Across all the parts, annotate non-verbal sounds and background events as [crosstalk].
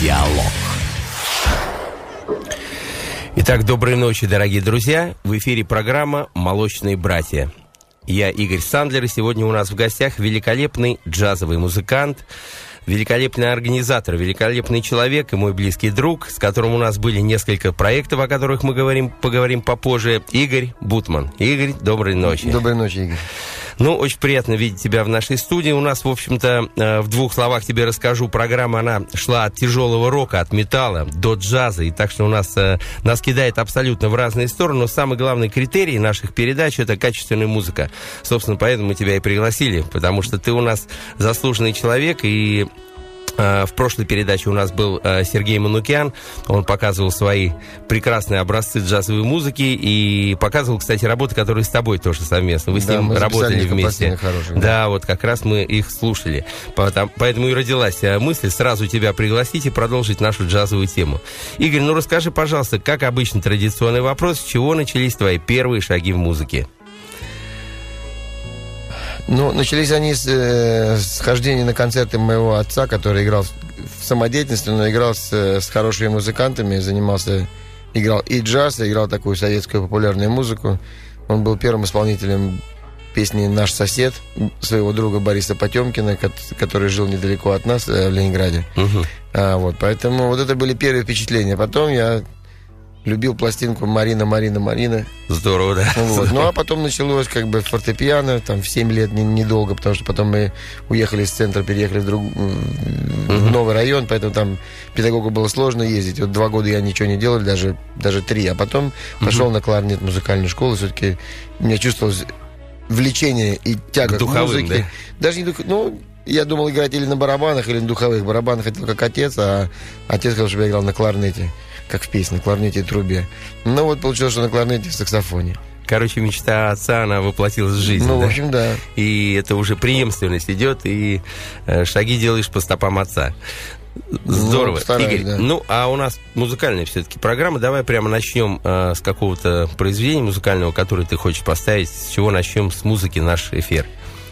Диалог. Итак, доброй ночи, дорогие друзья. В эфире программа «Молочные братья». Я Игорь Сандлер, и сегодня у нас в гостях великолепный джазовый музыкант, великолепный организатор, великолепный человек и мой близкий друг, с которым у нас были несколько проектов, о которых мы говорим, поговорим попозже, Игорь Бутман. Игорь, доброй ночи. Доброй ночи, Игорь. Ну, очень приятно видеть тебя в нашей студии. У нас, в общем-то, э, в двух словах тебе расскажу. Программа, она шла от тяжелого рока, от металла до джаза. И так что у нас, э, нас кидает абсолютно в разные стороны. Но самый главный критерий наших передач – это качественная музыка. Собственно, поэтому мы тебя и пригласили, потому что ты у нас заслуженный человек, и в прошлой передаче у нас был э, Сергей Манукян. Он показывал свои прекрасные образцы джазовой музыки и показывал, кстати, работы, которые с тобой тоже совместно. Вы с да, ним работали вместе. Хорошие, да. да, вот как раз мы их слушали. Поэтому и родилась э, мысль сразу тебя пригласить и продолжить нашу джазовую тему. Игорь, ну расскажи, пожалуйста, как обычно традиционный вопрос, с чего начались твои первые шаги в музыке? Ну, начались они с, э, с хождения на концерты моего отца, который играл в, самодеятельности, но играл с, с хорошими музыкантами, занимался, играл и джаз, играл такую советскую популярную музыку. Он был первым исполнителем песни «Наш сосед» своего друга Бориса Потемкина, который жил недалеко от нас, э, в Ленинграде. Угу. А, вот, поэтому вот это были первые впечатления. Потом я любил пластинку Марина, Марина, Марина. Здорово, да. Вот. Ну, а [laughs] потом началось как бы фортепиано, там, в 7 лет недолго, потому что потом мы уехали из центра, переехали в, друг, в новый район, поэтому там педагогу было сложно ездить. Вот два года я ничего не делал, даже, даже три. А потом пошел на кларнет музыкальную школу, все-таки меня чувствовалось влечение и тяга к, духовым, к музыке. Да? Даже не дух... Ну, я думал играть или на барабанах, или на духовых. Барабанах хотел как отец, а отец хотел, чтобы я играл на кларнете как в песне, кларнете и трубе. Ну вот получилось, что на кларнете и саксофоне. Короче, мечта отца, она воплотилась в жизнь. Ну, да? в общем, да. И это уже преемственность идет, и э, шаги делаешь по стопам отца. Здорово. Ну, Игорь, да. ну, а у нас музыкальная все-таки программа. Давай прямо начнем э, с какого-то произведения музыкального, которое ты хочешь поставить. С чего начнем с музыки наш эфир?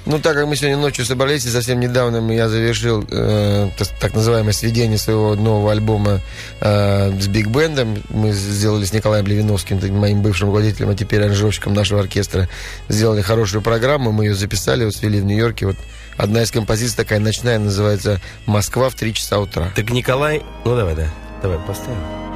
Ну, так как мы сегодня ночью собрались, и совсем недавно я завершил э, так называемое сведение своего нового альбома э, с Биг Бендом. Мы сделали с Николаем Левиновским, моим бывшим руководителем, а теперь аранжировщиком нашего оркестра, сделали хорошую программу, мы ее записали, вот свели в Нью-Йорке. Вот одна из композиций такая ночная, называется «Москва в три часа утра». Так Николай... Ну, давай, да. Давай, поставим.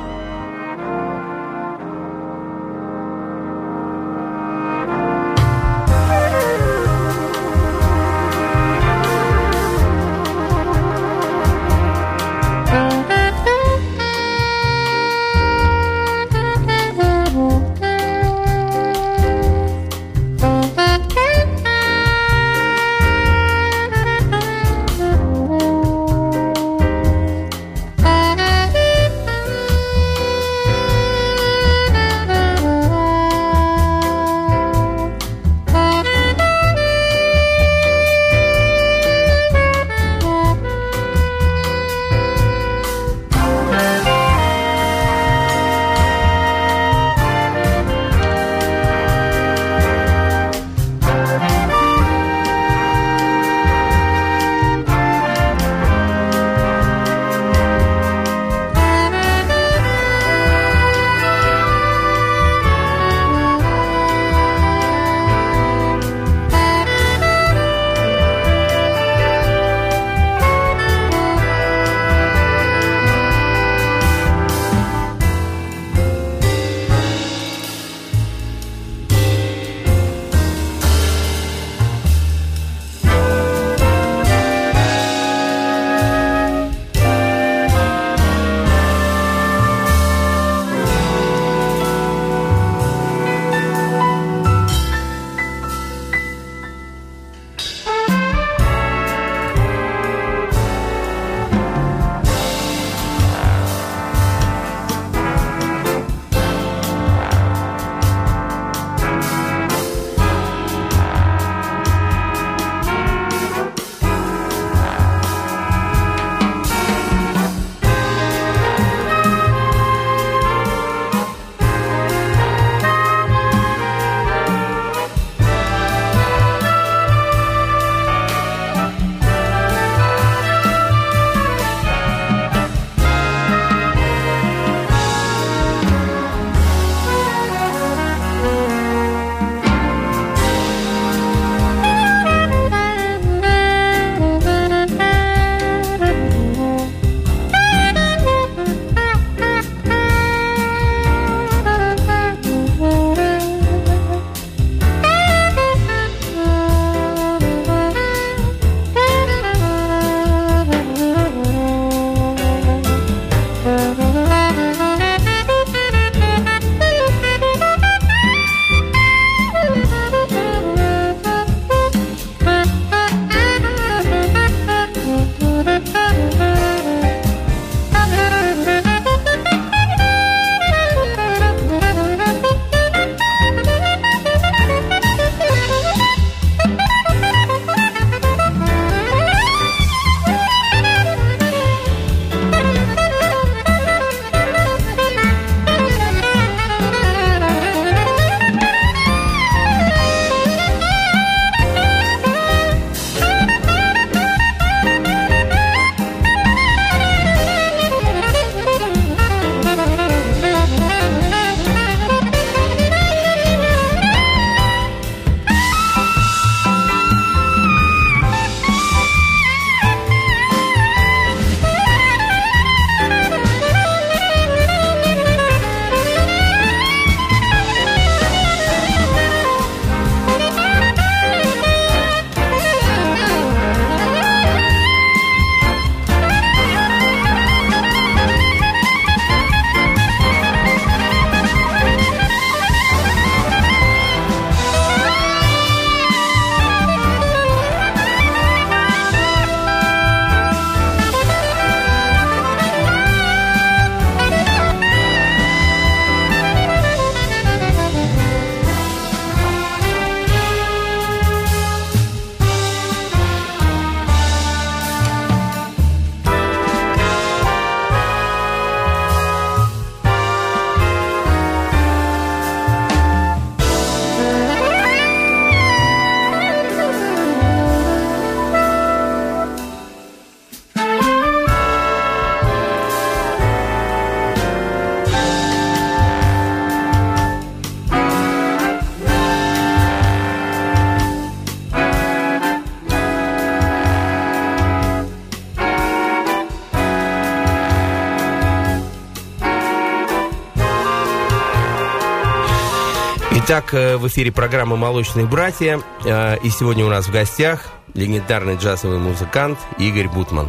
Итак, э, в эфире программа «Молочные братья». Э, и сегодня у нас в гостях легендарный джазовый музыкант Игорь Бутман.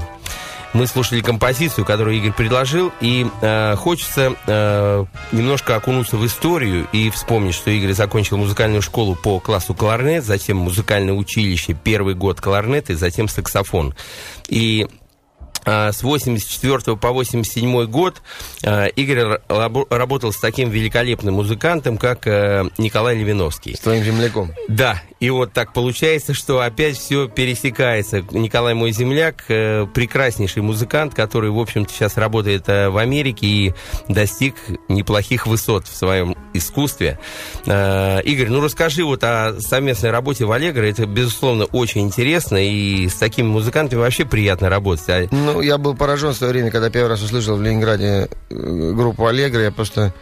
Мы слушали композицию, которую Игорь предложил, и э, хочется э, немножко окунуться в историю и вспомнить, что Игорь закончил музыкальную школу по классу кларнет, затем музыкальное училище, первый год кларнет и затем саксофон. И с 84 по 87 год а, Игорь работал с таким великолепным музыкантом, как э, Николай Левиновский. С твоим земляком. Да, и вот так получается, что опять все пересекается. Николай мой земляк, э, прекраснейший музыкант, который, в общем-то, сейчас работает э, в Америке и достиг неплохих высот в своем искусстве. Игорь, ну расскажи вот о совместной работе в Аллегро. Это, безусловно, очень интересно, и с такими музыкантами вообще приятно работать. Ну, я был поражен в свое время, когда первый раз услышал в Ленинграде э, группу Аллегро. Я просто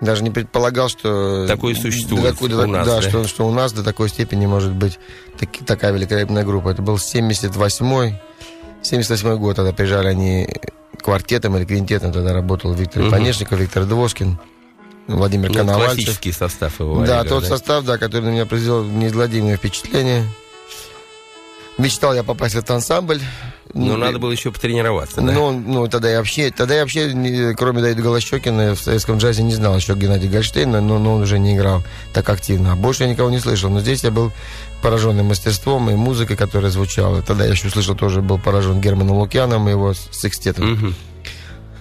даже не предполагал, что... Такое существует такой, у нас, да, да? Что, что у нас до такой степени может быть таки, такая великолепная группа. Это был 78-й, 78 год, тогда приезжали они квартетом или квинтетом, тогда работал Виктор угу. Панешников, Виктор Двоскин, Владимир ну, Коновальцев. Классический состав его. Да, Олега, тот да? состав, да, который на меня произвел неизгладимое впечатление. Мечтал я попасть в этот ансамбль. Но ну, надо было еще потренироваться, да? Ну, ну тогда я вообще, тогда я вообще, кроме Давида Голощекина, в советском джазе не знал еще Геннадия Гольштейна, но, но он уже не играл так активно. А больше я никого не слышал. Но здесь я был пораженным мастерством и музыкой, которая звучала. Тогда я еще слышал, тоже был поражен Германом Лукьяном и его секстетом. Угу.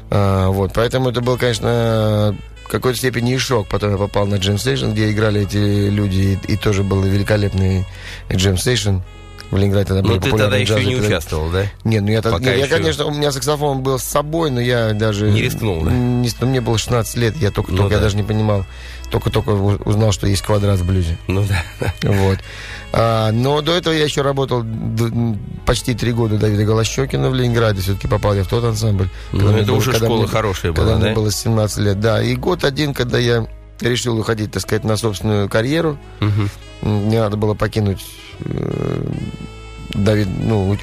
А, вот, поэтому это был, конечно, в какой-то степени и шок. Потом я попал на Джем Station, где играли эти люди, и, и тоже был великолепный Джем Station в Ленинграде тогда были Ну, ты тогда еще джазы, не когда... участвовал, да? Нет, ну я, тогда, нет, еще... я, конечно, у меня саксофон был с собой, но я даже... Не рискнул, да? Не, ну, мне было 16 лет, я только, ну, да. я даже не понимал, только-только узнал, что есть квадрат в блюзе. Ну да. Вот. А, но до этого я еще работал почти три года Давида Голощекина в Ленинграде. Все-таки попал я в тот ансамбль. Ну, это было, уже школа мне, хорошая была, Когда да? мне было 17 лет, да. И год один, когда я решил уходить, так сказать, на собственную карьеру. Угу. Мне надо было покинуть э, Давид, ну,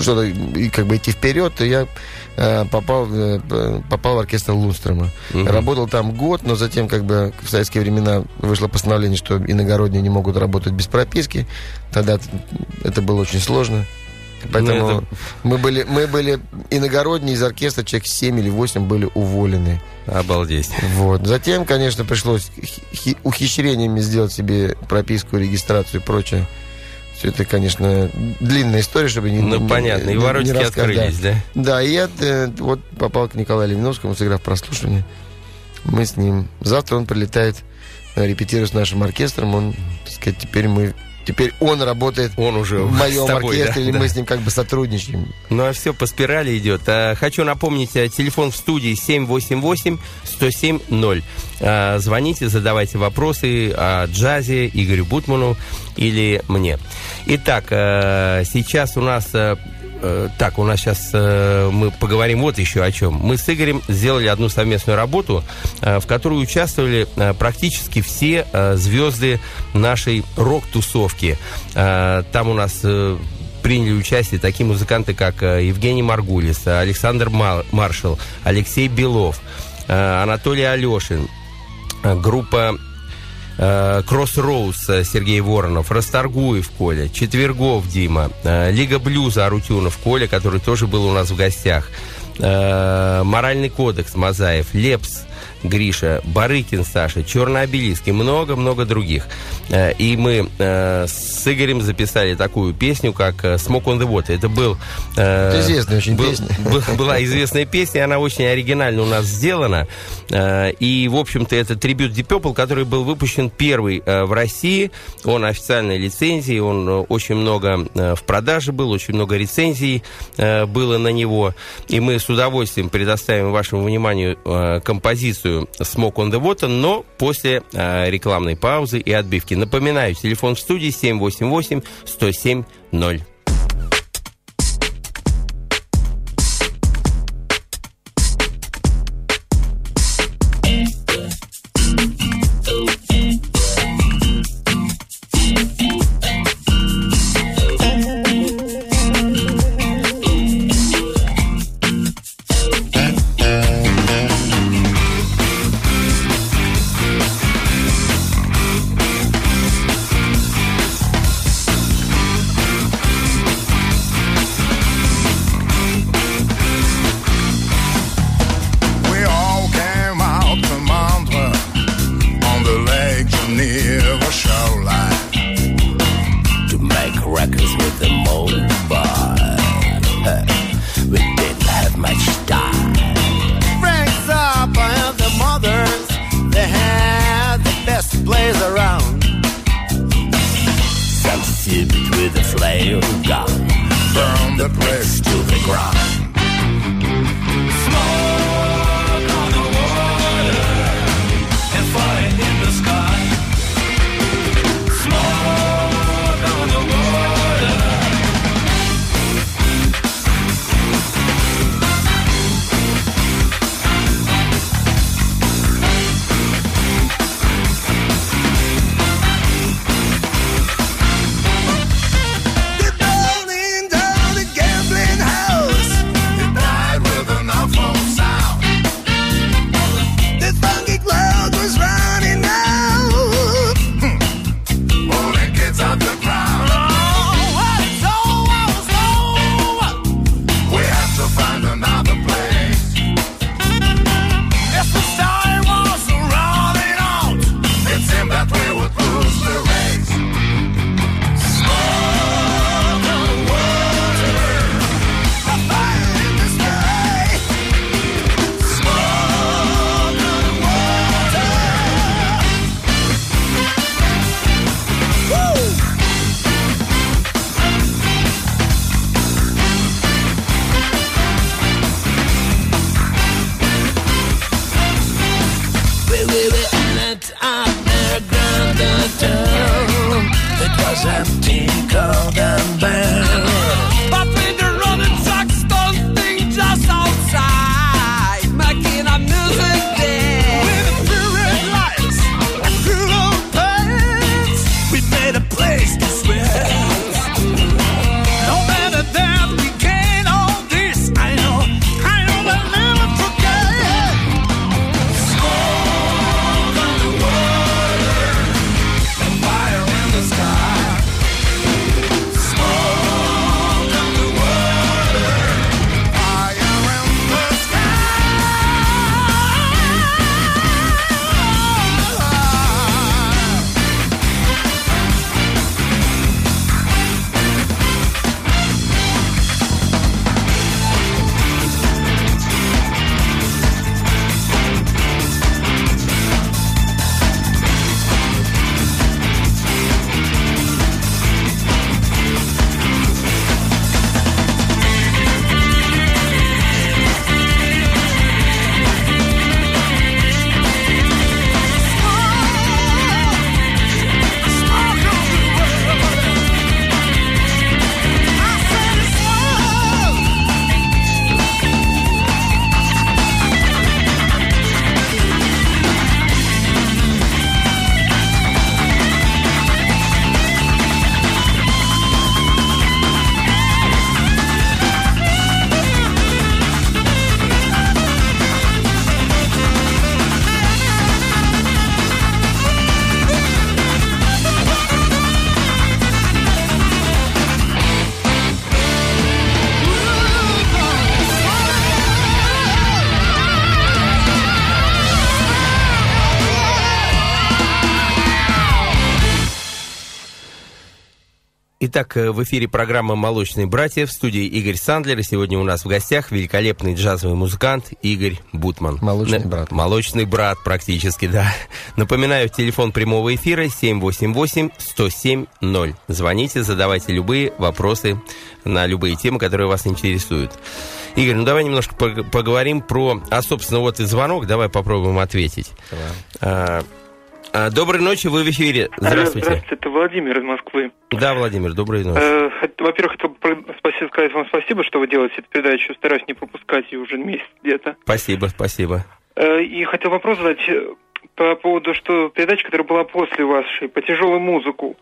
что-то и как бы идти вперед, то я э, попал, э, попал в оркестр Лунстрема. Угу. Работал там год, но затем как бы в советские времена вышло постановление, что иногородние не могут работать без прописки. Тогда это было очень сложно. Поэтому ну, это... мы, были, мы были иногородние из оркестра, человек 7 или 8 были уволены. Обалдеть. Вот. Затем, конечно, пришлось ухищрениями сделать себе прописку, регистрацию и прочее. Все это, конечно, длинная история, чтобы не Ну, не, понятно, и воротики открылись, да? Да, и я э, вот попал к Николаю Левиновскому, сыграв прослушивание. Мы с ним... Завтра он прилетает э, репетирует с нашим оркестром. Он, так сказать, теперь мы Теперь он работает он уже в [laughs] моем тобой, оркестре, да, или да. мы с ним как бы сотрудничаем. Ну, а все по спирали идет. А, хочу напомнить, а, телефон в студии 788-107-0. А, звоните, задавайте вопросы о джазе Игорю Бутману или мне. Итак, сейчас у нас Э, так, у нас сейчас э, мы поговорим вот еще о чем. Мы с Игорем сделали одну совместную работу, э, в которой участвовали практически все звезды нашей рок-тусовки. Там у нас приняли участие такие музыканты, как Евгений Маргулис, Александр Маршал, Алексей Белов, Анатолий Алешин, группа Кроссроуз э, Сергей Воронов, Расторгуев Коля, Четвергов Дима, э, Лига Блюза Арутюнов Коля, который тоже был у нас в гостях, э, Моральный кодекс Мазаев, Лепс Гриша, Барыкин Саша, Черный обелиск и много-много других. Э, и мы э, с Игорем записали такую песню, как э, «Smoke on the Water». Это был... Известная очень был, песня. Был, была известная песня, она очень оригинально у нас сделана. И, в общем-то, это трибют Deep Purple, который был выпущен первый в России. Он официальной лицензии, он очень много в продаже был, очень много рецензий было на него. И мы с удовольствием предоставим вашему вниманию композицию композицию Smoke on the Water, но после э, рекламной паузы и отбивки. Напоминаю, телефон в студии 788 107 0. the place to be ground. Итак, э, в эфире программа «Молочные братья» в студии Игорь Сандлер. И сегодня у нас в гостях великолепный джазовый музыкант Игорь Бутман. Молочный брат. Молочный брат практически, да. Напоминаю, телефон прямого эфира 788-107-0. Звоните, задавайте любые вопросы на любые темы, которые вас интересуют. Игорь, ну давай немножко поговорим про... А, собственно, вот и звонок, давай попробуем ответить. Давай. А, доброй ночи, вы в эфире. Здравствуйте. Здравствуйте, это Владимир из Москвы. Да, Владимир, доброй ночи. Э, во-первых, хотел спасибо, сказать вам спасибо, что вы делаете эту передачу. Стараюсь не пропускать ее уже месяц где-то. Спасибо, спасибо. Э, и хотел вопрос задать э, по поводу, что передача, которая была после вашей, по тяжелую музыку.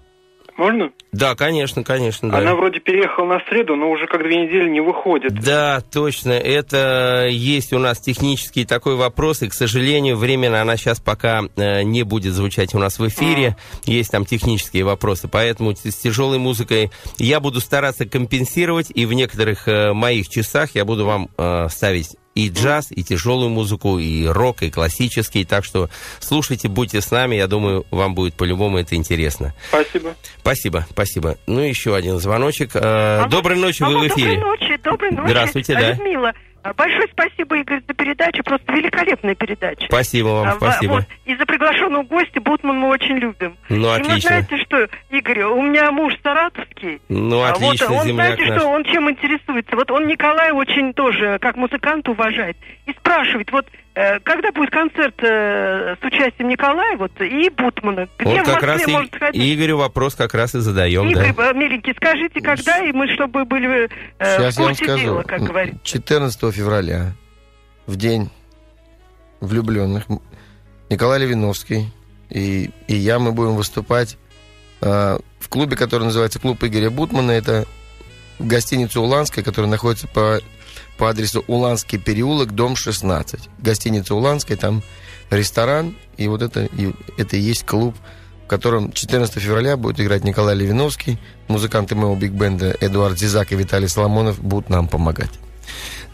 Можно? Да, конечно, конечно. Да. Она вроде переехала на среду, но уже как две недели не выходит. Да, точно. Это есть у нас технический такой вопрос, и, к сожалению, временно она сейчас пока э, не будет звучать у нас в эфире. А. Есть там технические вопросы, поэтому с тяжелой музыкой я буду стараться компенсировать, и в некоторых э, моих часах я буду вам э, ставить и джаз, и тяжелую музыку, и рок, и классический. Так что слушайте, будьте с нами. Я думаю, вам будет по-любому это интересно. Спасибо. Спасибо, спасибо. Ну, еще один звоночек. Алло, доброй ночи, алло, вы в эфире. Доброй ночи, доброй ночи. Здравствуйте, да. Людмила. Большое спасибо, Игорь, за передачу. Просто великолепная передача. Спасибо вам, а, спасибо. Вот, и за приглашенного гостя Бутман мы очень любим. Ну, отлично. И вы знаете, что, Игорь, у меня муж саратовский. Ну, отлично, вот, он, знаете, наш. что, он чем интересуется? Вот он Николай очень тоже, как музыкант, уважает. И спрашивает, вот когда будет концерт э, с участием Николая вот, и Бутмана? Где вот как раз может и, Игорю вопрос как раз и задаем. Игорь, да. Э, миленький, скажите, когда, и мы, чтобы были э, Сейчас в курсе я вам скажу. дела, как говорится. 14 февраля, в день влюбленных, Николай Левиновский и, и я, мы будем выступать э, в клубе, который называется «Клуб Игоря Бутмана». Это гостиница «Уланская», которая находится по по адресу Уланский переулок, дом 16. Гостиница Уланская, там ресторан, и вот это и, это и есть клуб, в котором 14 февраля будет играть Николай Левиновский, музыканты моего биг-бенда Эдуард Зизак и Виталий Соломонов будут нам помогать.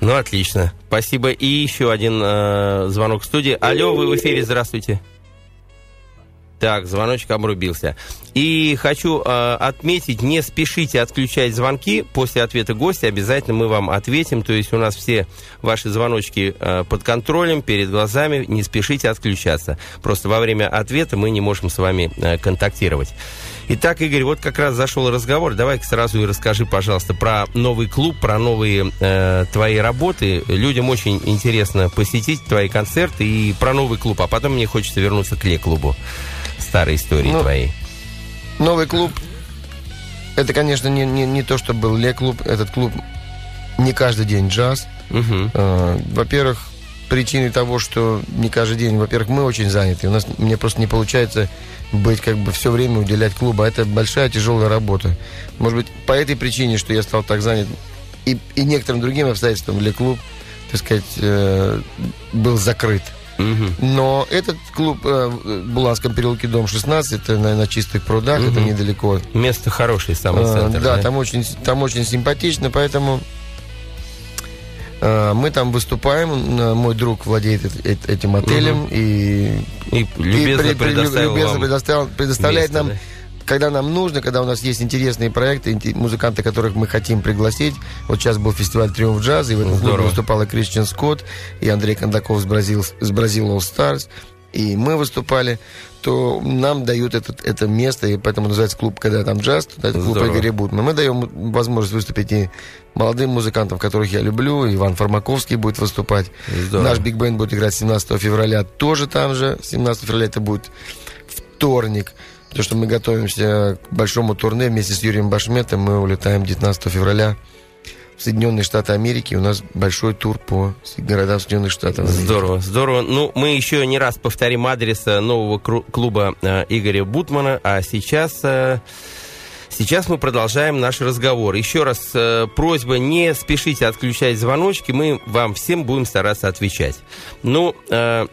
Ну, отлично. Спасибо. И еще один э, звонок в студии. Алло, вы в эфире, здравствуйте. Так, звоночек обрубился. И хочу э, отметить, не спешите отключать звонки. После ответа гостя обязательно мы вам ответим. То есть у нас все ваши звоночки э, под контролем, перед глазами. Не спешите отключаться. Просто во время ответа мы не можем с вами э, контактировать. Итак, Игорь, вот как раз зашел разговор. Давай-ка сразу и расскажи, пожалуйста, про новый клуб, про новые э, твои работы. Людям очень интересно посетить твои концерты и про новый клуб. А потом мне хочется вернуться к Ле-клубу старой истории ну, твоей? Новый клуб, это, конечно, не, не, не то, что был Ле-клуб. Этот клуб не каждый день джаз. Угу. Э, во-первых, причиной того, что не каждый день, во-первых, мы очень заняты. У нас мне просто не получается быть как бы все время уделять клубу. А это большая тяжелая работа. Может быть, по этой причине, что я стал так занят, и, и некоторым другим обстоятельствам для клуб, так сказать, э, был закрыт. Но этот клуб э, в Буланском переулке, дом 16, это на, на чистых прудах, угу. это недалеко. Место хорошее, самый э, центр. Да, да, Там, очень, там очень симпатично, поэтому э, мы там выступаем. Мой друг владеет этим отелем угу. и, и любезно, и, предоставил любезно предоставил, предоставляет место, нам да? Когда нам нужно, когда у нас есть интересные проекты, музыканты, которых мы хотим пригласить. Вот сейчас был фестиваль «Триумф джаза», и в этом клубе выступала Кристиан Скотт и Андрей Кондаков с Бразил, с Бразил All Stars. И мы выступали, то нам дают это, это место, и поэтому называется клуб «Когда там джаз», это клуб Игоря Бутмана. Мы даем возможность выступить и молодым музыкантам, которых я люблю. Иван Фармаковский будет выступать. Здорово. Наш биг бенд будет играть 17 февраля тоже там же. 17 февраля это будет вторник. То, что мы готовимся к большому турне вместе с Юрием Башметом, мы улетаем 19 февраля в Соединенные Штаты Америки. У нас большой тур по городам Соединенных Штатов. Здорово, здорово. Ну, мы еще не раз повторим адрес э, нового клуба э, Игоря Бутмана, а сейчас... Э, сейчас мы продолжаем наш разговор. Еще раз э, просьба, не спешите отключать звоночки, мы вам всем будем стараться отвечать. Ну, э,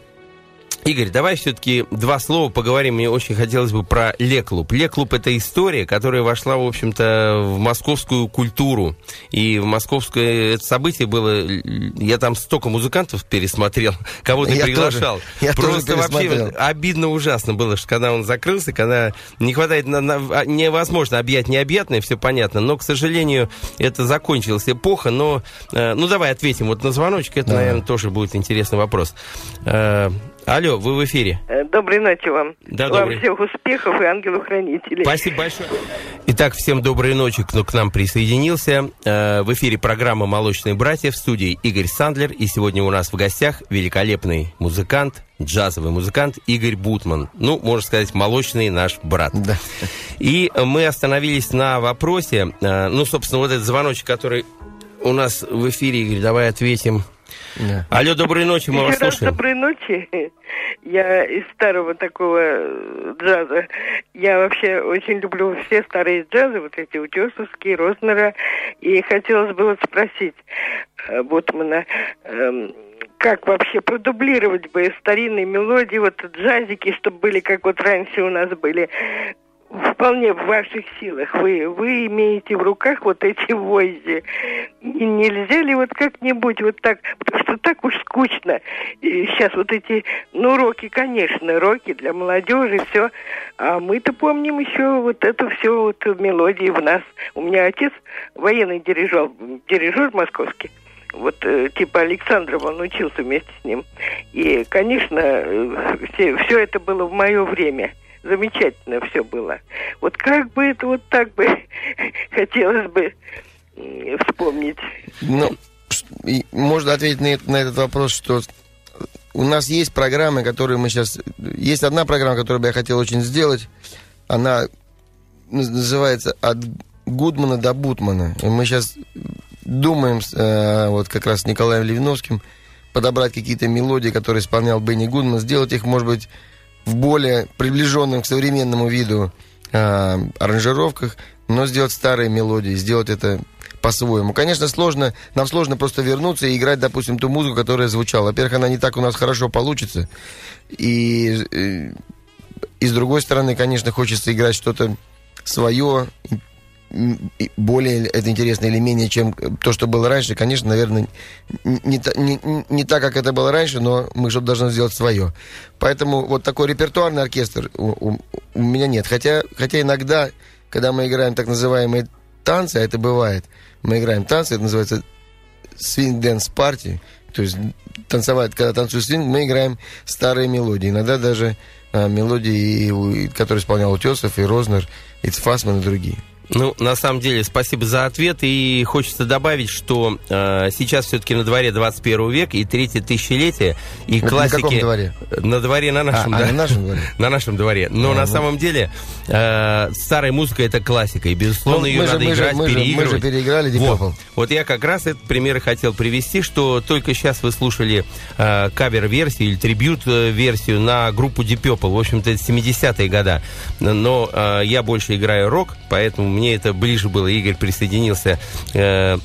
Игорь, давай все-таки два слова поговорим. Мне очень хотелось бы про Леклуб. Леклуб – это история, которая вошла, в общем-то, в московскую культуру. И в московское это событие было... Я там столько музыкантов пересмотрел, [laughs] кого ты приглашал. тоже. Я тоже Просто вообще пересмотрел. обидно ужасно было, что когда он закрылся, когда не хватает... на- на- а, невозможно объять необъятное, все понятно. Но, к сожалению, это закончилась эпоха. Но, э, ну, давай ответим вот на звоночек. Это, Да. наверное, тоже будет интересный вопрос. Э, Алло, вы в эфире. Э, Доброй ночи вам. Да, вам добрый. всех успехов и ангелу-хранителей. Спасибо большое. Итак, всем доброй ночи, кто к нам присоединился. Э, В эфире программа «Молочные братья» в студии Игорь Сандлер. И сегодня у нас в гостях великолепный музыкант, джазовый музыкант Игорь Бутман. Ну, можно сказать, молочный наш брат. Да. И мы остановились на вопросе, э, ну, собственно, вот этот звоночек, который у нас в эфире, Игорь, давай ответим. Да. Алло, доброй ночи, мы вас Еще раз слушаем. доброй ночи. Я из старого такого э, джаза. Я вообще очень люблю все старые джазы, вот эти утесовские, Рознера. И хотелось бы вот спросить э, Ботмана, эм, как вообще продублировать бы старинные мелодии, вот джазики, чтобы были, как вот раньше у нас были, вполне в ваших силах. Вы, вы имеете в руках вот эти войзи. Нельзя ли вот как-нибудь вот так, потому что так уж скучно. И сейчас вот эти, ну, роки, конечно, роки для молодежи, все. А мы-то помним еще вот это все вот мелодии в нас. У меня отец военный дирижер, дирижер московский. Вот э, типа Александров, он учился вместе с ним. И, конечно, э, все, все это было в мое время. Замечательно все было. Вот как бы это вот так бы [laughs] хотелось бы вспомнить. Ну, можно ответить на, на этот вопрос, что у нас есть программы, которые мы сейчас... Есть одна программа, которую бы я хотел очень сделать. Она наз- называется «От Гудмана до Бутмана». И мы сейчас думаем, э, вот как раз с Николаем Левиновским, подобрать какие-то мелодии, которые исполнял Бенни Гудман, сделать их, может быть, в более приближенном к современному виду э, аранжировках, но сделать старые мелодии, сделать это по-своему. Конечно, сложно, нам сложно просто вернуться и играть, допустим, ту музыку, которая звучала. Во-первых, она не так у нас хорошо получится. И, э, и с другой стороны, конечно, хочется играть что-то свое, и более это интересно или менее, чем то, что было раньше. Конечно, наверное, не, не, не так, как это было раньше, но мы что-то должны сделать свое. Поэтому вот такой репертуарный оркестр у, у- у меня нет. Хотя, хотя иногда, когда мы играем так называемые танцы, а это бывает, мы играем танцы, это называется swing dance party, то есть танцевать, когда танцуют свинг, мы играем старые мелодии. Иногда даже а, мелодии, которые исполнял Утесов, и Рознер, и Цфасман, и другие. Ну, на самом деле, спасибо за ответ. И хочется добавить, что э, сейчас все-таки на дворе 21 век и третье тысячелетие. И Это классики... на каком дворе? На дворе на нашем, а, да. а, на нашем дворе. [laughs] На нашем дворе. Но А, на вот. самом деле э, старая музыка это классика. И, безусловно, Ну, ее же- надо мы же- играть, же- мы же переигрывать. переиграли Deep вот. Вот я как раз этот пример и хотел привести, что только сейчас вы слушали э, кавер-версию или трибют-версию на группу Deep Purple. В общем-то, это 70-е года. Но э, я больше играю рок, поэтому мне это ближе было. Игорь присоединился э,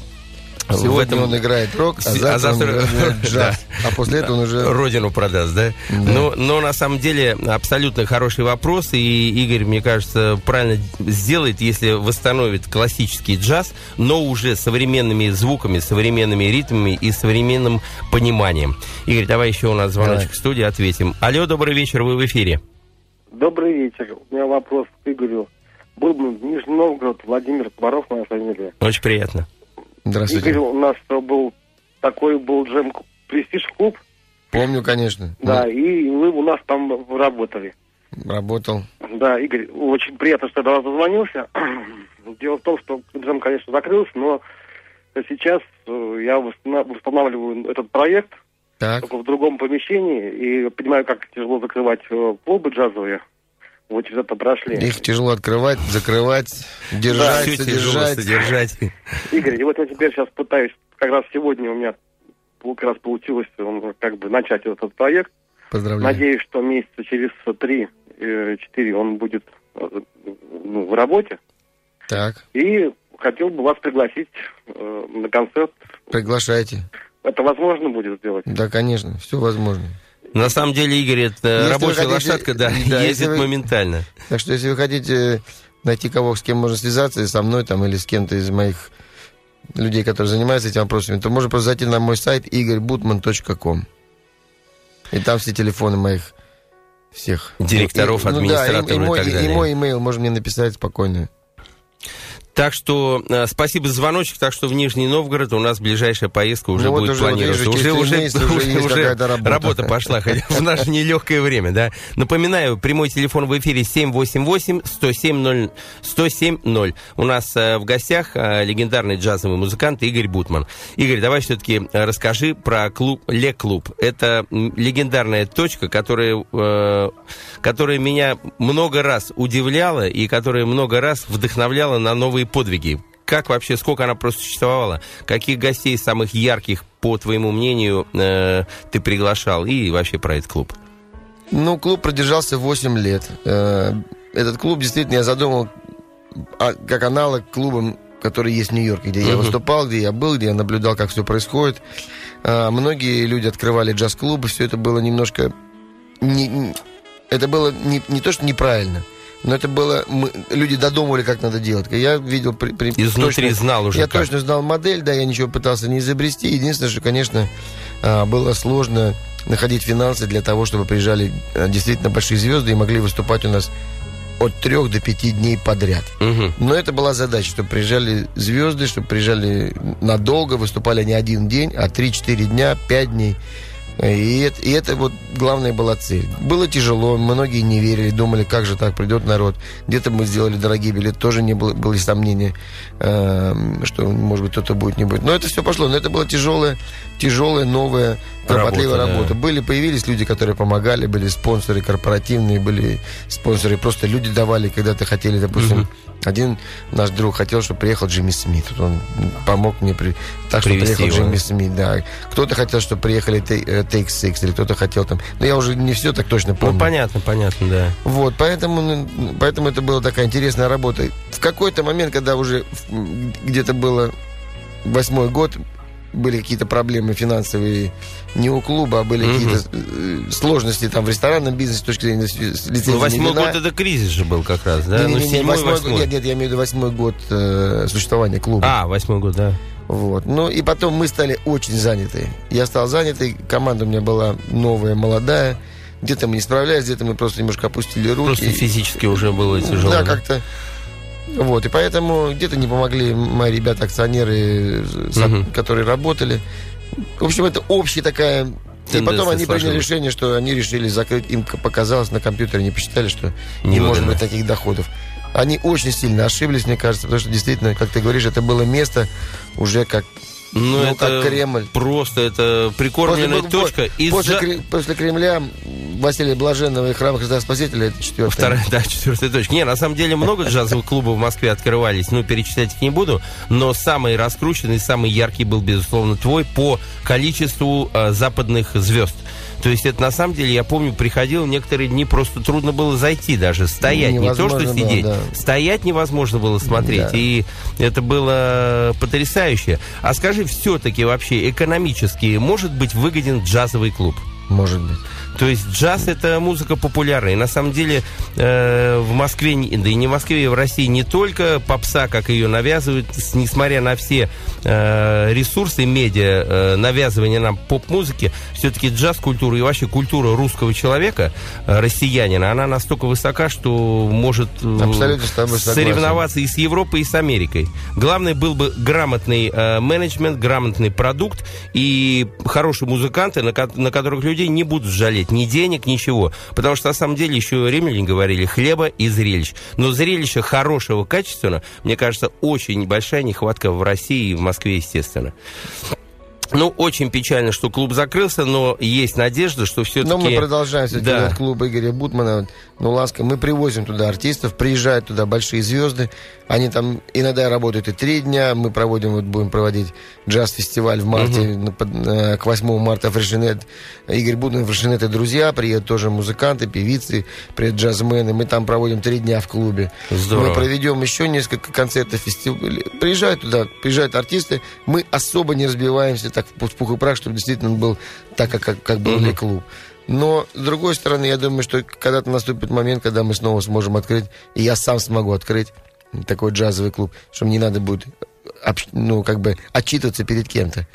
в Сегодня этом... он играет рок, а завтра, а завтра- он играет [laughs] джаз. А после этого он уже... Родину продаст, да? Но, но на самом деле абсолютно хороший вопрос, и Игорь, мне кажется, правильно сделает, если восстановит классический джаз, но уже с современными звуками, современными ритмами и современным пониманием. Игорь, давай еще у нас звоночек Давай. в студии, ответим. Алло, добрый вечер, вы в эфире. Добрый вечер. У меня вопрос к Игорю. Был бы Нижний Новгород, Владимир Творов, моя фамилия. Очень приятно. Здравствуйте. Игорь, у нас был такой был джем престиж клуб, Помню, конечно. да, и вы у нас там работали. Работал. Да, Игорь, очень приятно, что я до вас дозвонился. [clears throat] Дело в том, что джем, конечно, закрылся, но сейчас э, я восстана- восстанавливаю этот проект Так. только в другом помещении и понимаю, как тяжело закрывать э, клубы джазовые. Вот это прошли. Их тяжело открывать, закрывать, держать, тяжело содержать. содержать. Игорь, и вот я теперь сейчас пытаюсь, как раз сегодня у меня как раз получилось он, как бы начать этот проект. Поздравляю. Надеюсь, что месяца через три-четыре он будет э, ну, в работе. Так, И хотел бы вас пригласить э, на концерт. приглашайте. Это возможно будет сделать? Да, конечно, все возможно. На самом деле, Игорь, это Если рабочая хотите- лошадка, да, [laughs] да, ездит вы- моментально. Так что, если вы хотите найти кого, с кем можно связаться, со мной там или с кем-то из моих людей, которые занимаются этими вопросами, то можно просто зайти на мой сайт igorybutman.com. И там все телефоны моих всех. Директоров, И- ну да, администраторов и, и, и мой, так и- и далее. мой имейл можно мне написать спокойно. Так что э, спасибо за звоночек. Так что в Нижний Новгород у нас ближайшая поездка уже Ну вот будет уже, вот планироваться. вижу, через уже, три месяца [laughs] уже есть какая-то работа. работа пошла, хотя в наше нелегкое время, да. Напоминаю, прямой телефон в эфире 788-107-0. 107-0. У нас э, в гостях э, легендарный джазовый музыкант Игорь Бутман. Игорь, давай все-таки расскажи про клуб Ле-клуб. Это м, легендарная точка, которая, э, которая меня много раз удивляла и которая много раз вдохновляла на новые подвиги. Как вообще, сколько она просто существовала? Каких гостей самых ярких, по твоему мнению, э, ты приглашал? И вообще про этот клуб. Ну, клуб продержался 8 лет. Э, Этот клуб действительно я задумал а, как аналог клубам, которые есть в Нью-Йорке, где я Мгм. выступал, где я был, где я наблюдал, как все происходит. А, Многие люди открывали джаз-клубы, все это было немножко... не- не- это было не, не то, что неправильно, но это было... мы- люди додумывали, как надо делать. Я видел... при- при- Изнутри точно- знал уже я как. точно знал модель, да, я ничего пытался не изобрести. Единственное, что, конечно, а, было сложно находить финансы для того, чтобы приезжали а, действительно большие звезды и могли выступать у нас от трех до пяти дней подряд. Мгм. Но это была задача, чтобы приезжали звезды, чтобы приезжали надолго, выступали не один день, а 3-4 дня, 5 дней. И это, и это вот главная была цель. Было тяжело, многие не верили, думали, как же так придет народ. Где-то мы сделали дорогие билеты, тоже не было, были сомнения, эм, что, может быть, кто-то будет, не будет. Но это все пошло. Но это была тяжелая, тяжелая, новая, кропотливая Работа, да. работа. Были, появились люди, которые помогали, были спонсоры корпоративные, были спонсоры, просто люди давали, когда-то хотели, допустим, один наш друг хотел, чтобы приехал Джимми Смит. Он помог мне, при... так что приехал его, Джимми да? Смит, да. Кто-то хотел, чтобы приехали э, Take Six, или кто-то хотел там... Но я уже не все так точно помню. Ну, понятно, понятно, да. Вот, поэтому, ну, поэтому это была такая интересная работа. В какой-то момент, когда уже где-то было восьмой год, были какие-то проблемы финансовые не у клуба, а были Мгм. какие-то э, сложности там в ресторанном бизнесе с точки зрения лицензии Ну, восьмой год это кризис же был как раз, да? Не, не, ну, не, не, седьмой, восьмой восьмой. Нет, нет, я имею в виду восьмой год э, существования клуба. А, восьмой год, да. Вот. Ну и потом мы стали очень заняты. Я стал занятый, команда у меня была новая, молодая. Где-то мы не справлялись, где-то мы просто немножко опустили руки. Просто физически уже было тяжело. Да, как-то. Вот, и поэтому где-то не помогли мои ребята-акционеры, со- Мгм. которые работали. В общем, это общая такая... И Тенденция потом они приняли сложилась. решение, что они решили закрыть, им показалось на компьютере, не посчитали, что не Невыгодно. может быть таких доходов. Они очень сильно ошиблись, мне кажется, потому что действительно, как ты говоришь, это было место уже как, Ну, ну, это как Кремль. просто это прикормленная После- точка. После, Кре- после Кремля Василия Блаженного и храма Христа Спасителя это четвертая. Вторая, да, четвертая точка. Не, на самом деле много [laughs] джазовых клубов в Москве открывались, ну, перечислять их не буду, но самый раскрученный, самый яркий был, безусловно, твой по количеству э, западных звезд. То есть это на самом деле, я помню, приходил некоторые дни, просто трудно было зайти даже, стоять, не то что сидеть, да. стоять невозможно было смотреть, Да. и это было потрясающе. А скажи, все-таки вообще экономически может быть выгоден джазовый клуб? Может быть. То есть джаз это музыка популярная. И на самом деле э, в Москве, да и не в Москве, и в России не только попса, как ее навязывают, несмотря на все э, ресурсы медиа, э, навязывания нам поп-музыки, все-таки джаз-культура и вообще культура русского человека, э, россиянина, она настолько высока, что может э, соревноваться и с Европой, и с Америкой. Главное был бы грамотный э, менеджмент, грамотный продукт и хорошие музыканты, на, на которых людей не будут жалеть ни денег, ничего. Потому что на самом деле еще римляне говорили хлеба и зрелищ. Но зрелища хорошего, качественного, мне кажется, очень большая нехватка в России и в Москве, естественно. Ну, очень печально, что клуб закрылся, но есть надежда, что все-таки... Но мы продолжаем все Да. клуб Игоря Бутмана. Ну, ласка, мы привозим туда артистов, приезжают туда большие звезды. Они там иногда работают и три дня. Мы проводим, вот будем проводить джаз-фестиваль в марте, э, к 8 марта Фрешинет. Игорь Бутман, Фрешинет и друзья. Приедут тоже музыканты, певицы, приедут джазмены. Мы там проводим три дня в клубе. Здорово. Мы проведем еще несколько концертов, фестивалей. Приезжают туда, приезжают артисты. Мы особо не разбиваемся так в пух и прах, чтобы действительно он был так, как, как, как был ли клуб. Но, с другой стороны, я думаю, что когда-то наступит момент, когда мы снова сможем открыть, и я сам смогу открыть такой джазовый клуб, что мне не надо будет ну, как бы отчитываться перед кем-то.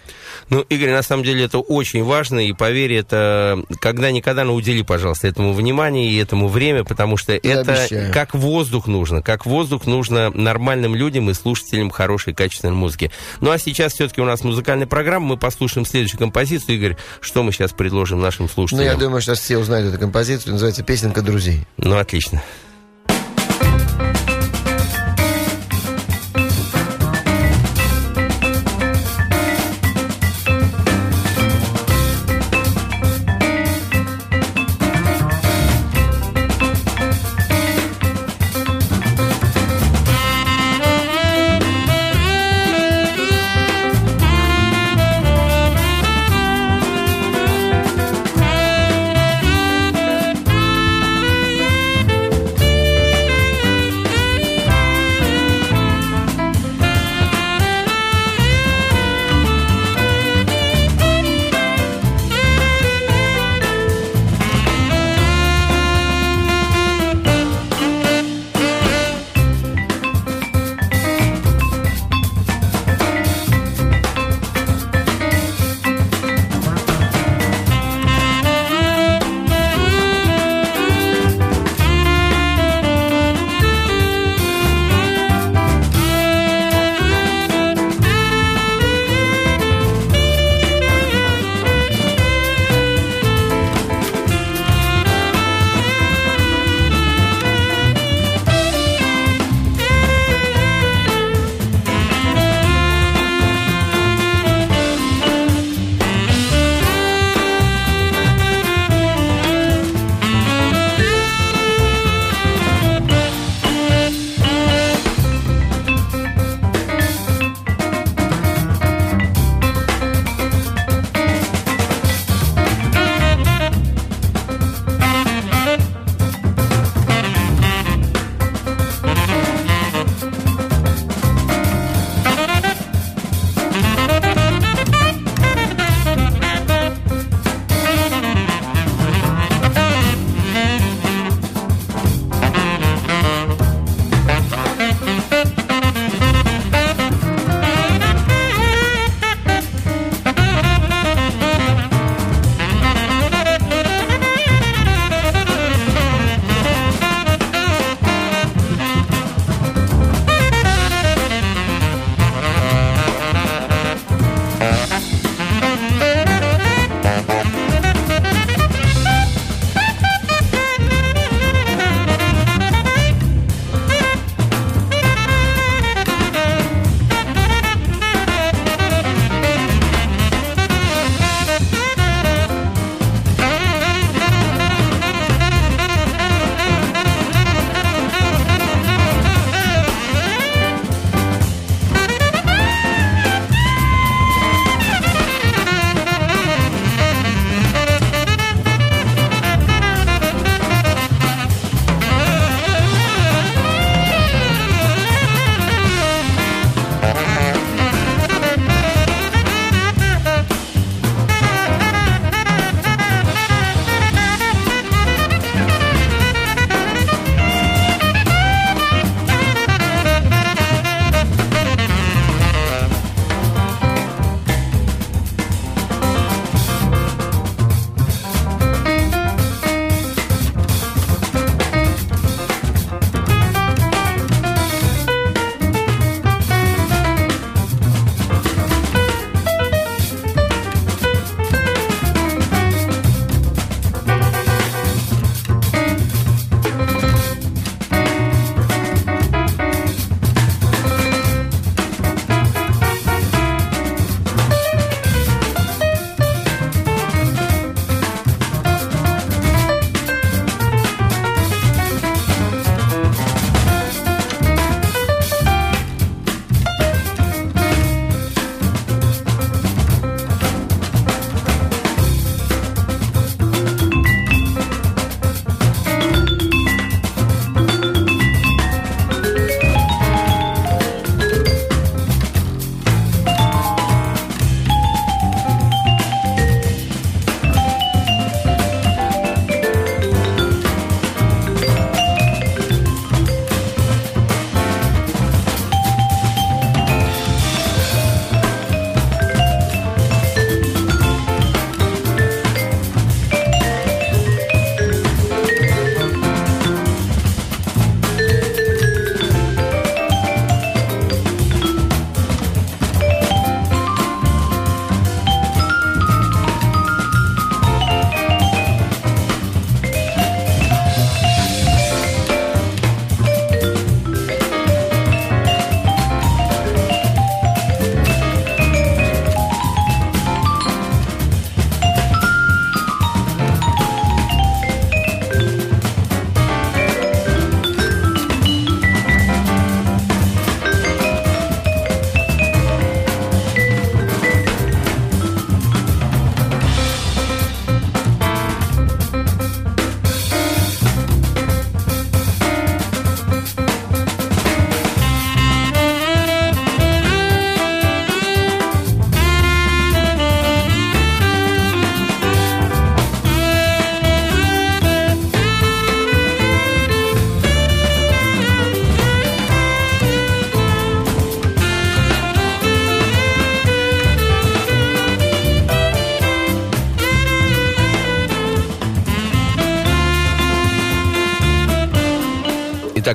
Ну, Игорь, на самом деле это очень важно, и поверь, это когда-никогда, ну, удели, пожалуйста, этому внимание и этому время, потому что Я это обещаю. как воздух нужно, как воздух нужно нормальным людям и слушателям хорошей, качественной музыки. Ну, а сейчас все-таки у нас музыкальная программа, мы послушаем следующую композицию. Игорь, что мы сейчас предложим нашим слушателям? Ну, я думаю, что все узнают эту композицию, называется «Песенка друзей». Ну, отлично. Итак,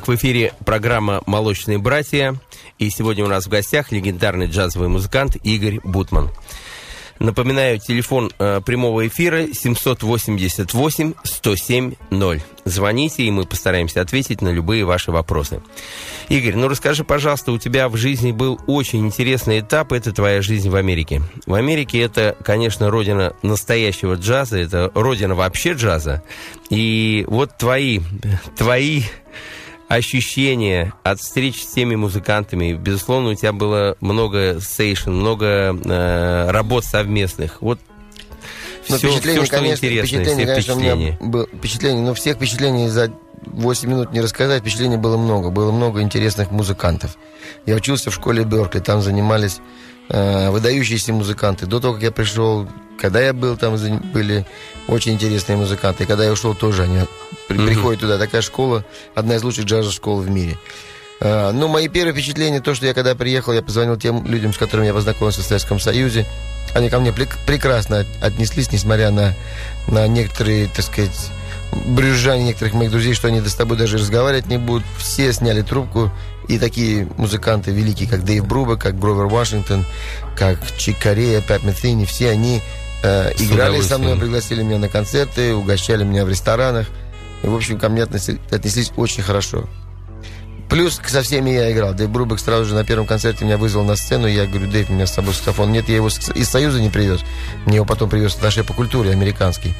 в эфире программа «Молочные братья». И сегодня у нас в гостях легендарный джазовый музыкант Игорь Бутман. Напоминаю, телефон э, прямого эфира 788-107-0. Звоните, и мы постараемся ответить на любые ваши вопросы. Игорь, ну расскажи, пожалуйста, у тебя в жизни был очень интересный этап, это твоя жизнь в Америке. В Америке это, конечно, родина настоящего джаза, это родина вообще джаза. И вот твои, твои ощущения от встреч с теми музыкантами. Безусловно, у тебя было много сейшн, много э, работ совместных. Вот но все, впечатление, все, что конечно, интересно, впечатление, все конечно, у меня впечатления. было впечатление, но всех впечатлений за 8 минут не рассказать, впечатлений было много, было много интересных музыкантов. Я учился в школе Беркли, там занимались э, выдающиеся музыканты. До того, как я пришел, когда я был, там были очень интересные музыканты. И когда я ушел, тоже они при- Мгм. приходят туда. Такая школа, одна из лучших джазовых школ в мире. Э, Ну, мои первые впечатления, то, что я когда приехал, я позвонил тем людям, с которыми я познакомился в Советском Союзе. Они ко мне прек- прекрасно от- отнеслись, несмотря на, на некоторые, так сказать, брюзжание некоторых моих друзей, что они с тобой даже разговаривать не будут. Все сняли трубку. И такие музыканты великие, как Дэйв Бруба, как Гровер Вашингтон, как Чик Корея, Пэт Метрини, все они э, играли со мной, пригласили меня на концерты, угощали меня в ресторанах. И, в общем, ко мне отнесли- отнеслись очень хорошо. Плюс со всеми я играл. Дэйв Брубек сразу же на первом концерте меня вызвал на сцену. Я говорю, Дэйв, у меня с собой саксофон. Нет, я его из Союза не привез. Мне его потом привез Атташе по культуре американский.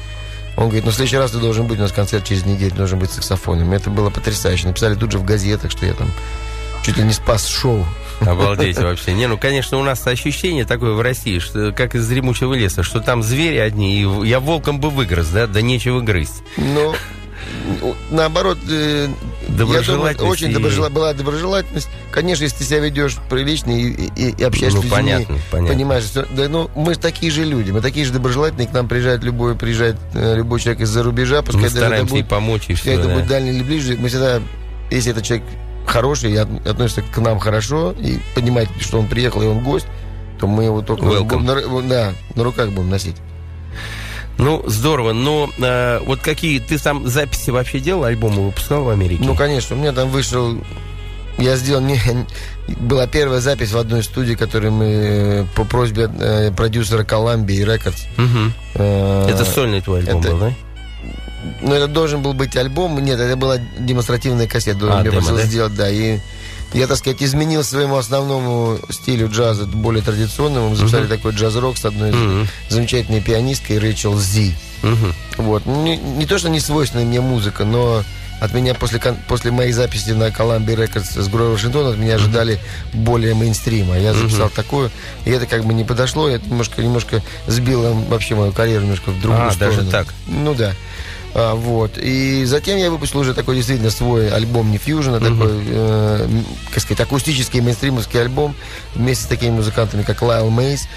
Он говорит, ну в следующий раз ты должен быть, у нас концерт через неделю, должен быть с саксофоном. Это было потрясающе. Написали тут же в газетах, что я там чуть ли не спас шоу. Обалдеть вообще. Не, ну, конечно, у нас ощущение такое в России, что как из дремучего леса, что там звери одни, и я волком бы выгрыз, да, да нечего грызть. Ну, наоборот, э, я думаю, Доброжелательность очень и- доброжела- была доброжелательность. Конечно, если ты себя ведешь прилично и, и- и общаешься Ну, с людьми, понятно, понятно. понимаешь, что- да, ну, мы такие же люди, мы такие же доброжелательные, к нам приезжает любой, приезжает э, любой человек из-за рубежа, пускай Мы даже это будет, помочь, и все, это да. будет дальний или ближний, мы всегда, если этот человек хороший и от- относится к нам хорошо, и понимает, что он приехал и он гость, то мы его только будем на, да, на руках будем носить. Ну, здорово, но э, вот какие, ты там записи вообще делал, альбомы выпускал в Америке? Ну, конечно, у меня там вышел... Я сделал... Не, была первая запись в одной студии, которую мы э, по просьбе э, продюсера Columbia Records. Мгм. э, Это сольный твой альбом это- был, да? Ну, это должен был быть альбом. Нет, это была демонстративная кассета. А, мне демо, просил да? сделать, да. И я, так сказать, изменил своему основному стилю джаза, более традиционному. Мы записали Мгм. такой джаз-рок с одной Мгм. замечательной пианисткой Рэйчел Зи. Мгм. Вот. Ну, Не, не то, что не свойственная мне музыка, но от меня после, после моей записи на Columbia Records с Грой Вашингтон от меня ожидали более мейнстрима. Я записал Мгм. такое, и это как бы не подошло, это немножко, немножко сбило вообще мою карьеру немножко в другую А, сторону. даже так. Ну да. А, вот. И затем я выпустил уже такой действительно свой альбом не фьюжн, а Мгм. такой, э, как сказать, акустический мейнстримовский альбом вместе с такими музыкантами, как Лайл Мейс,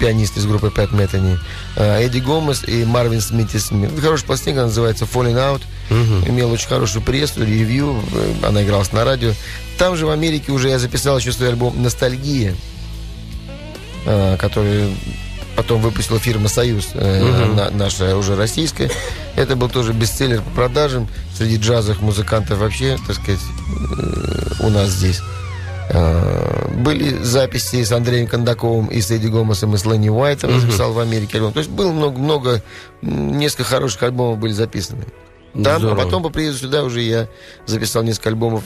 пианист из группы Пэт Мэттани, э, Эдди Гомес и Марвин Смит. Смит. Хорошая пластинка, называется Falling Out. Мгм. Имел очень хорошую прессу, ревью, э, она игралась на радио. Там же в Америке уже я записал еще свой альбом «Ностальгия», э, который потом выпустила фирма «Союз», э, на- наша уже российская. Это был тоже бестселлер по продажам среди джазовых музыкантов вообще, так сказать, э, у нас здесь. Э, Были записи с Андреем Кондаковым и с Эдди Гомесом и с Ленни Уайтом. Записал в Америке альбом. То есть было много-много, несколько хороших альбомов были записаны. Там, а потом по приезду сюда уже я записал несколько альбомов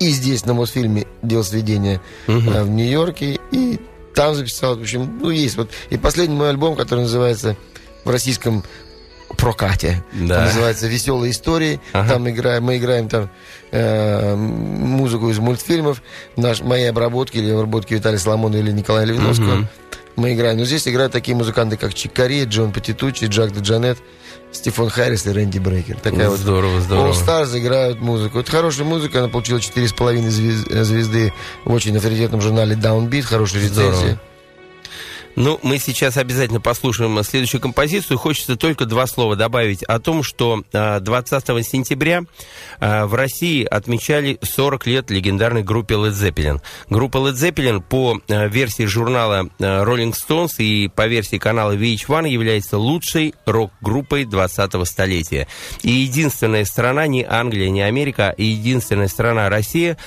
и здесь, на Мосфильме, делал сведения э, в Нью-Йорке, и там записал, в общем, ну, есть. Вот. И последний мой альбом, который называется в российском прокате. Да. Он называется «Веселые истории». Ага. Там играем, мы играем там э, музыку из мультфильмов, наш, мои обработки или обработки Виталия Соломона или Николая Левиновского. Мгм. Мы играем. Но здесь играют такие музыканты, как Чикари, Джон Патитучи, Джак Джанет, Стефан Харрис и Рэнди Брейкер. Такая вот Здорово, All здорово. Stars играют музыку. Это хорошая музыка, она получила 4,5 звез- звезды в очень авторитетном журнале Downbeat, хорошие Здорово. рецензии. Ну, мы сейчас обязательно послушаем следующую композицию. Хочется только два слова добавить о том, что 20 а, сентября а, в России отмечали 40 лет легендарной группе Led Zeppelin. Группа Led Zeppelin по а, версии журнала Rolling Stones и по версии канала VH1 является лучшей рок-группой 20-го столетия. И единственная страна, не Англия, не Америка, а единственная страна Россия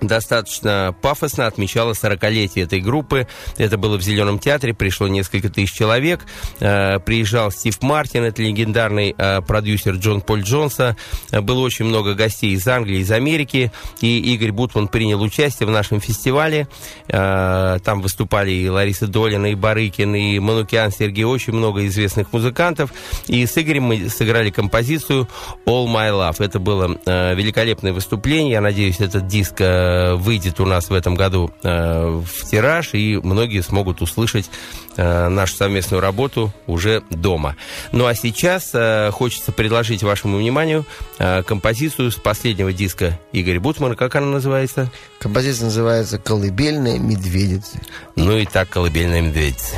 достаточно пафосно отмечала 40-летие этой группы. Это было в Зеленом театре, пришло несколько тысяч человек. Э, приезжал Стив Мартин, это легендарный э, продюсер Джон Поль Джонса. Было очень много гостей из Англии, из Америки. И Игорь Бутман принял участие в нашем фестивале. Э, там выступали и Лариса Долина, и Барыкин, и Манукиан Сергей, очень много известных музыкантов. И с Игорем мы сыграли композицию All My Love. Это было великолепное выступление. Я надеюсь, этот диск Э, выйдет у нас в этом году э, в тираж, и многие смогут услышать э, нашу совместную работу уже дома. Ну а сейчас хочется предложить вашему вниманию композицию с последнего диска Игоря Бутмана. Как она называется? Композиция называется «Колыбельная медведица». Ну и так «Колыбельная медведица».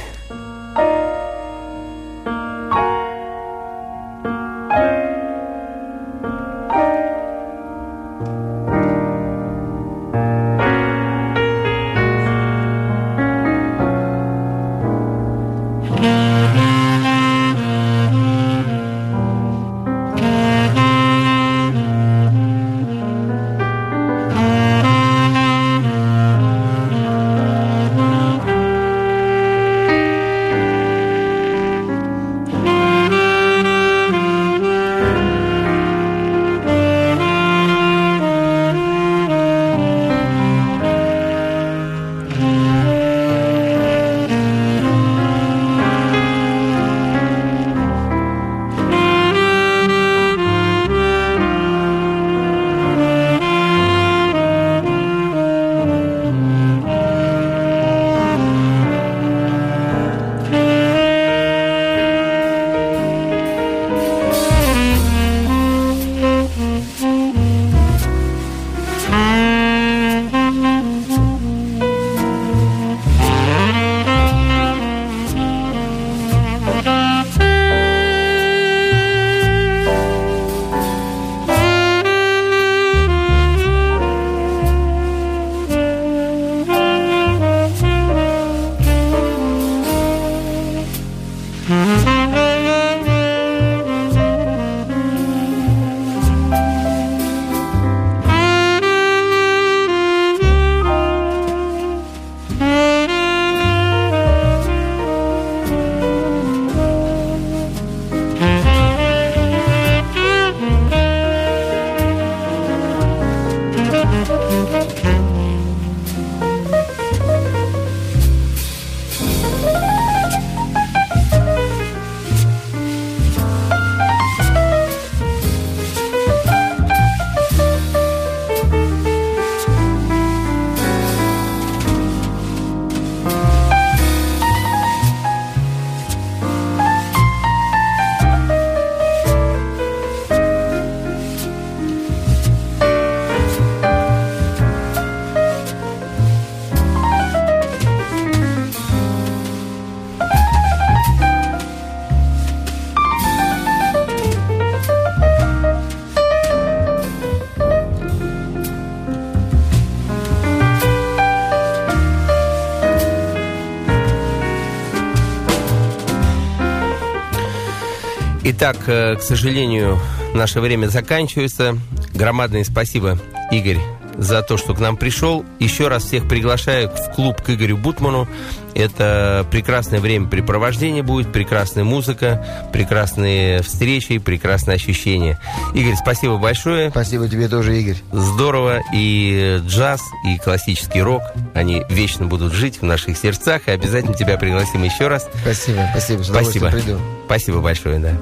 Итак, э, к сожалению, наше время заканчивается. Громадное спасибо, Игорь, за то, что к нам пришел. Еще раз всех приглашаю в клуб к Игорю Бутману. Это прекрасное времяпрепровождение будет, прекрасная музыка, прекрасные встречи, прекрасные ощущения. Игорь, спасибо большое. Спасибо тебе тоже, Игорь. Здорово. И джаз, и классический рок, они вечно будут жить в наших сердцах. И обязательно тебя пригласим еще раз. Спасибо, спасибо. С спасибо. Приду. Спасибо большое, да.